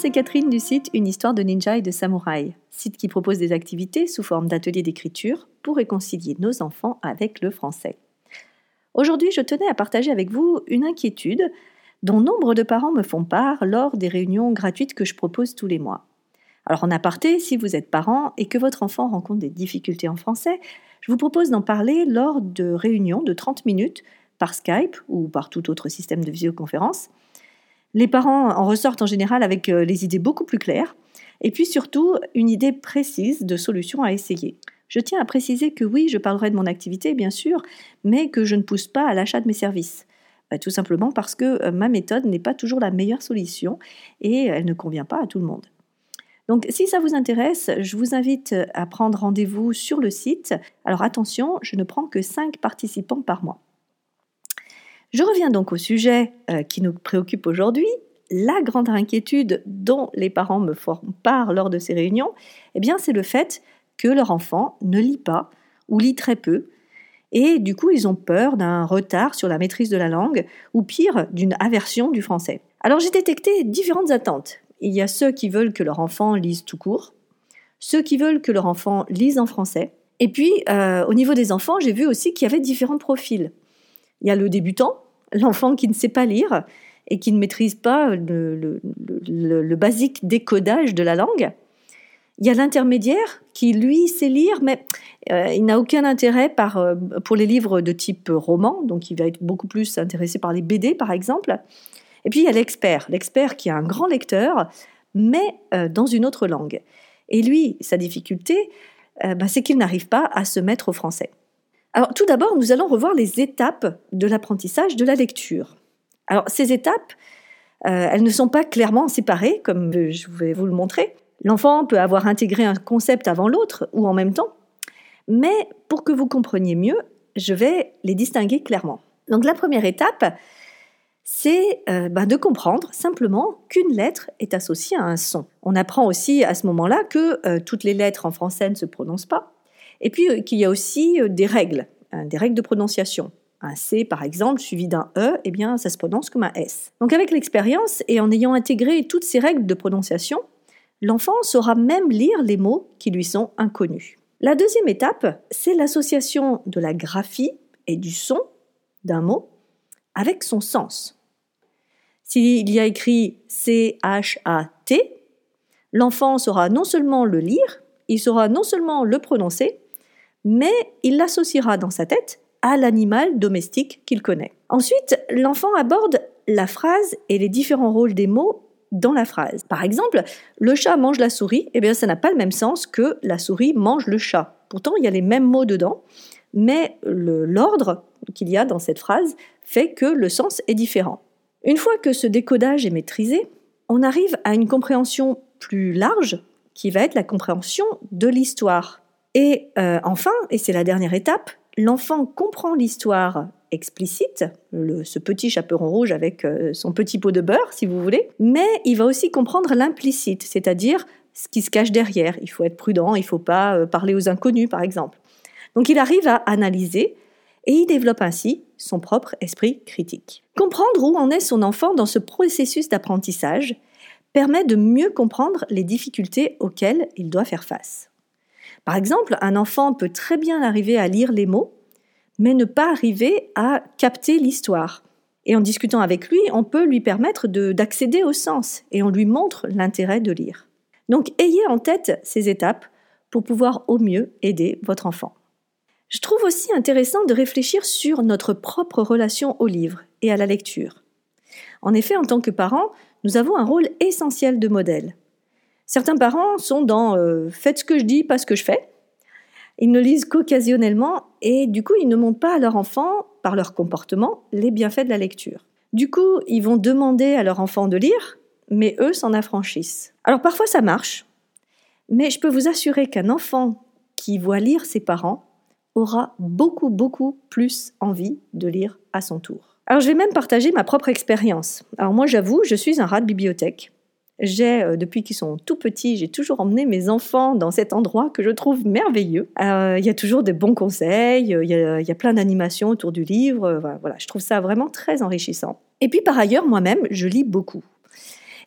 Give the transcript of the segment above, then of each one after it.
c'est Catherine du site Une histoire de ninja et de samouraï, site qui propose des activités sous forme d'ateliers d'écriture pour réconcilier nos enfants avec le français. Aujourd'hui, je tenais à partager avec vous une inquiétude dont nombre de parents me font part lors des réunions gratuites que je propose tous les mois. Alors en aparté, si vous êtes parent et que votre enfant rencontre des difficultés en français, je vous propose d'en parler lors de réunions de 30 minutes par Skype ou par tout autre système de visioconférence les parents en ressortent en général avec euh, les idées beaucoup plus claires et puis surtout une idée précise de solution à essayer. Je tiens à préciser que oui, je parlerai de mon activité, bien sûr, mais que je ne pousse pas à l'achat de mes services. Bah, tout simplement parce que euh, ma méthode n'est pas toujours la meilleure solution et elle ne convient pas à tout le monde. Donc si ça vous intéresse, je vous invite à prendre rendez-vous sur le site. Alors attention, je ne prends que 5 participants par mois. Je reviens donc au sujet euh, qui nous préoccupe aujourd'hui, la grande inquiétude dont les parents me font part lors de ces réunions, eh c'est le fait que leur enfant ne lit pas ou lit très peu et du coup ils ont peur d'un retard sur la maîtrise de la langue ou pire d'une aversion du français. Alors j'ai détecté différentes attentes. Il y a ceux qui veulent que leur enfant lise tout court, ceux qui veulent que leur enfant lise en français, et puis euh, au niveau des enfants j'ai vu aussi qu'il y avait différents profils. Il y a le débutant, l'enfant qui ne sait pas lire et qui ne maîtrise pas le, basique décodage de la langue. Il y a l'intermédiaire qui, lui, sait lire, mais euh, il n'a aucun intérêt euh, pour les livres de type roman, donc il va être beaucoup plus intéressé par les BD, par exemple. Et puis il y a l'expert, l'expert qui est un grand lecteur, mais euh, dans une autre langue. Et lui, sa difficulté, bah, c'est qu'il n'arrive pas à se mettre au français. Alors tout d'abord, nous allons revoir les étapes de l'apprentissage de la lecture. Alors ces étapes, euh, elles ne sont pas clairement séparées, comme je vais vous le montrer. L'enfant peut avoir intégré un concept avant l'autre ou en même temps, mais pour que vous compreniez mieux, je vais les distinguer clairement. Donc la première étape, c'est euh, ben, de comprendre simplement qu'une lettre est associée à un son. On apprend aussi à ce moment-là que euh, toutes les lettres en français ne se prononcent pas, et puis euh, qu'il y a aussi euh, des règles, hein, des règles de prononciation. Un C, par exemple, suivi d'un E, eh bien, ça se prononce comme un S. Donc, avec l'expérience et en ayant intégré toutes ces règles de prononciation, l'enfant saura même lire les mots qui lui sont inconnus. La deuxième étape, c'est l'association de la graphie et du son d'un mot avec son sens. S'il y a écrit C-H-A-T, l'enfant saura non seulement le lire, il saura non seulement le prononcer, mais il l'associera dans sa tête à l'animal domestique qu'il connaît. Ensuite, l'enfant aborde la phrase et les différents rôles des mots dans la phrase. Par exemple, le chat mange la souris, eh bien ça n'a pas le même sens que la souris mange le chat. Pourtant, il y a les mêmes mots dedans, mais l'ordre qu'il y a dans cette phrase fait que le sens est différent. Une fois que ce décodage est maîtrisé, on arrive à une compréhension plus large qui va être la compréhension de l'histoire. Et euh, enfin, et c'est la dernière étape, l'enfant comprend l'histoire explicite, ce petit chaperon rouge avec euh, son petit pot de beurre, si vous voulez, mais il va aussi comprendre l'implicite, c'est-à-dire ce qui se cache derrière. Il faut être prudent, il ne faut pas euh, parler aux inconnus, par exemple. Donc il arrive à analyser et il développe ainsi son propre esprit critique. Comprendre où en est son enfant dans ce processus d'apprentissage permet de mieux comprendre les difficultés auxquelles il doit faire face. Par exemple, un enfant peut très bien arriver à lire les mots, mais ne pas arriver à capter l'histoire. Et en discutant avec lui, on peut lui permettre d'accéder au sens et on lui montre l'intérêt de lire. Donc ayez en tête ces étapes pour pouvoir au mieux aider votre enfant. Je trouve aussi intéressant de réfléchir sur notre propre relation au livre et à la lecture. En effet, en tant que parents, nous avons un rôle essentiel de modèle. Certains parents sont dans euh, faites ce que je dis, pas ce que je fais. Ils ne lisent qu'occasionnellement et du coup, ils ne montrent pas à leur enfant, par leur comportement, les bienfaits de la lecture. Du coup, ils vont demander à leur enfant de lire, mais eux s'en affranchissent. Alors parfois ça marche, mais je peux vous assurer qu'un enfant qui voit lire ses parents aura beaucoup, beaucoup plus envie de lire à son tour. Alors je vais même partager ma propre expérience. Alors moi j'avoue, je suis un rat de bibliothèque. J'ai, euh, depuis qu'ils sont tout petits, j'ai toujours emmené mes enfants dans cet endroit que je trouve merveilleux. Euh, il y a toujours des bons conseils, euh, il y a, plein d'animations autour du livre. voilà, je trouve ça vraiment très enrichissant. Et puis par ailleurs, moi-même, je lis beaucoup.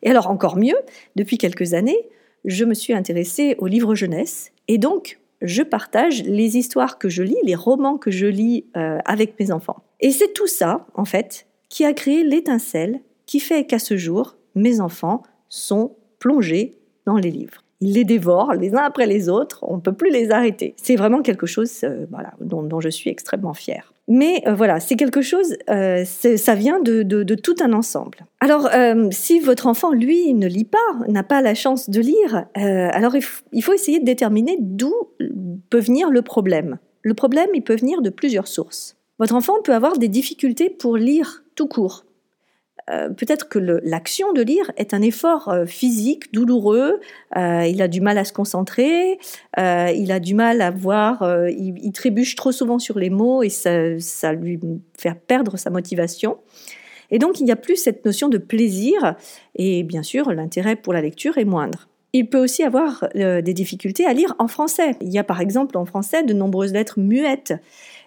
Et alors encore mieux, depuis quelques années, je me suis intéressée aux livres jeunesse et donc je partage les histoires que je lis, les romans que je lis avec mes enfants. Et c'est tout ça, en fait, qui a créé l'étincelle qui fait qu'à ce jour, mes enfants sont plongés dans les livres. Ils les dévorent les uns après les autres, on ne peut plus les arrêter. C'est vraiment quelque chose euh, dont, je suis extrêmement fière. Mais euh, voilà, c'est quelque chose, euh, ça vient de, de, tout un ensemble. Alors, si votre enfant, lui, ne lit pas, n'a pas la chance de lire, alors il, il faut essayer de déterminer d'où peut venir le problème. Le problème, il peut venir de plusieurs sources. Votre enfant peut avoir des difficultés pour lire tout court. Euh, peut-être que l'action de lire est un effort euh, physique douloureux, euh, il a du mal à se concentrer, il a du mal à voir, il, trébuche trop souvent sur les mots et ça, ça, lui fait perdre sa motivation. Et donc il n'y a plus cette notion de plaisir et bien sûr l'intérêt pour la lecture est moindre. Il peut aussi avoir des difficultés à lire en français. Il y a par exemple en français de nombreuses lettres muettes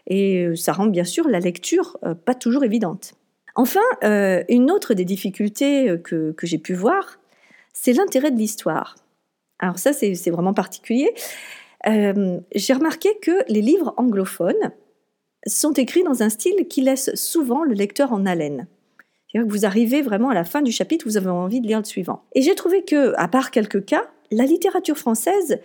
et ça rend bien sûr la lecture pas toujours évidente. Enfin, euh, une autre des difficultés euh, que, j'ai pu voir, c'est l'intérêt de l'histoire. Alors ça, c'est vraiment particulier. Euh, j'ai remarqué que les livres anglophones sont écrits dans un style qui laisse souvent le lecteur en haleine. C'est-à-dire que vous arrivez vraiment à la fin du chapitre, vous avez envie de lire le suivant. Et j'ai trouvé que, à part quelques cas, la littérature française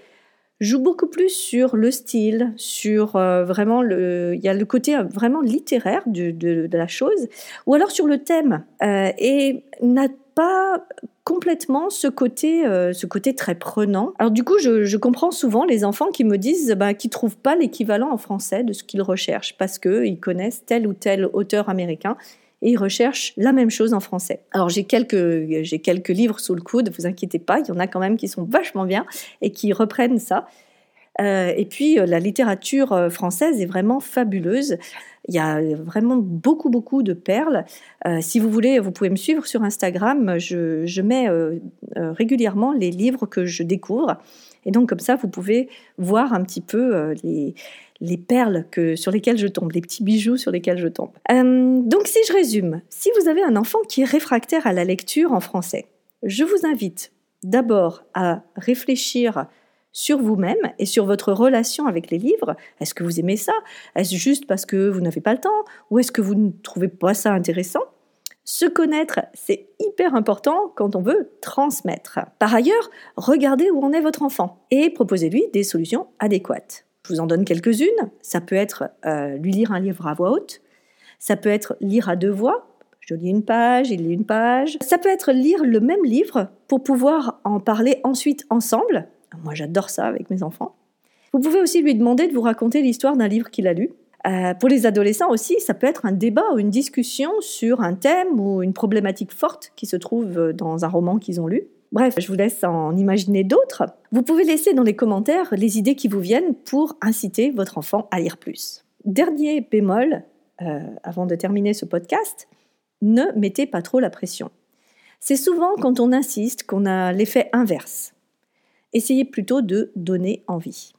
joue beaucoup plus sur le style, sur euh, vraiment le, il y a le côté euh, vraiment littéraire de, la chose, ou alors sur le thème, euh, et n'a pas complètement ce côté, ce côté très prenant. Alors du coup, je, comprends souvent les enfants qui me disent bah, qu'ils trouvent pas l'équivalent en français de ce qu'ils recherchent parce qu'ils connaissent tel ou tel auteur américain et ils recherchent la même chose en français. Alors j'ai quelques, j'ai quelques livres sous le coude, vous inquiétez pas, il y en a quand même qui sont vachement bien et qui reprennent ça. Euh, et puis euh, la littérature euh, française est vraiment fabuleuse. Il y a vraiment beaucoup, beaucoup de perles. si vous voulez, vous pouvez me suivre sur Instagram. Je, je mets régulièrement les livres que je découvre. Et donc comme ça, vous pouvez voir un petit peu les, les perles que, sur lesquelles je tombe, les petits bijoux sur lesquels je tombe. Euh, donc si je résume, si vous avez un enfant qui est réfractaire à la lecture en français, je vous invite d'abord à réfléchir sur vous-même et sur votre relation avec les livres. Est-ce que vous aimez ça? Est-ce juste parce que vous n'avez pas le temps? Ou est-ce que vous ne trouvez pas ça intéressant? Se connaître, c'est hyper important quand on veut transmettre. Par ailleurs, regardez où en est votre enfant et proposez-lui des solutions adéquates. Je vous en donne quelques-unes. Ça peut être euh, lui lire un livre à voix haute. Ça peut être lire à deux voix. Je lis une page, il lit une page. Ça peut être lire le même livre pour pouvoir en parler ensuite ensemble. Moi, j'adore ça avec mes enfants. Vous pouvez aussi lui demander de vous raconter l'histoire d'un livre qu'il a lu. Euh, pour les adolescents aussi, ça peut être un débat ou une discussion sur un thème ou une problématique forte qui se trouve dans un roman qu'ils ont lu. Bref, je vous laisse en imaginer d'autres. Vous pouvez laisser dans les commentaires les idées qui vous viennent pour inciter votre enfant à lire plus. Dernier bémol, euh, avant de terminer ce podcast, ne mettez pas trop la pression. C'est souvent quand on insiste qu'on a l'effet inverse. Essayez plutôt de donner envie.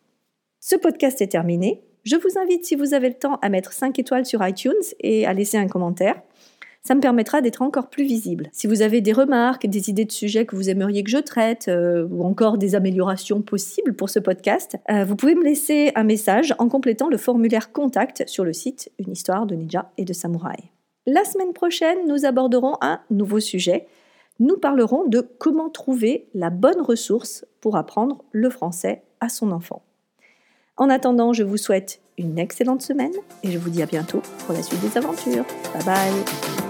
Ce podcast est terminé. Je vous invite, si vous avez le temps, à mettre 5 étoiles sur iTunes et à laisser un commentaire. Ça me permettra d'être encore plus visible. Si vous avez des remarques, des idées de sujets que vous aimeriez que je traite, euh, ou encore des améliorations possibles pour ce podcast, euh, vous pouvez me laisser un message en complétant le formulaire contact sur le site Une histoire de ninja et de samouraï. La semaine prochaine, nous aborderons un nouveau sujet. Nous parlerons de comment trouver la bonne ressource pour apprendre le français à son enfant. En attendant, je vous souhaite une excellente semaine et je vous dis à bientôt pour la suite des aventures. Bye bye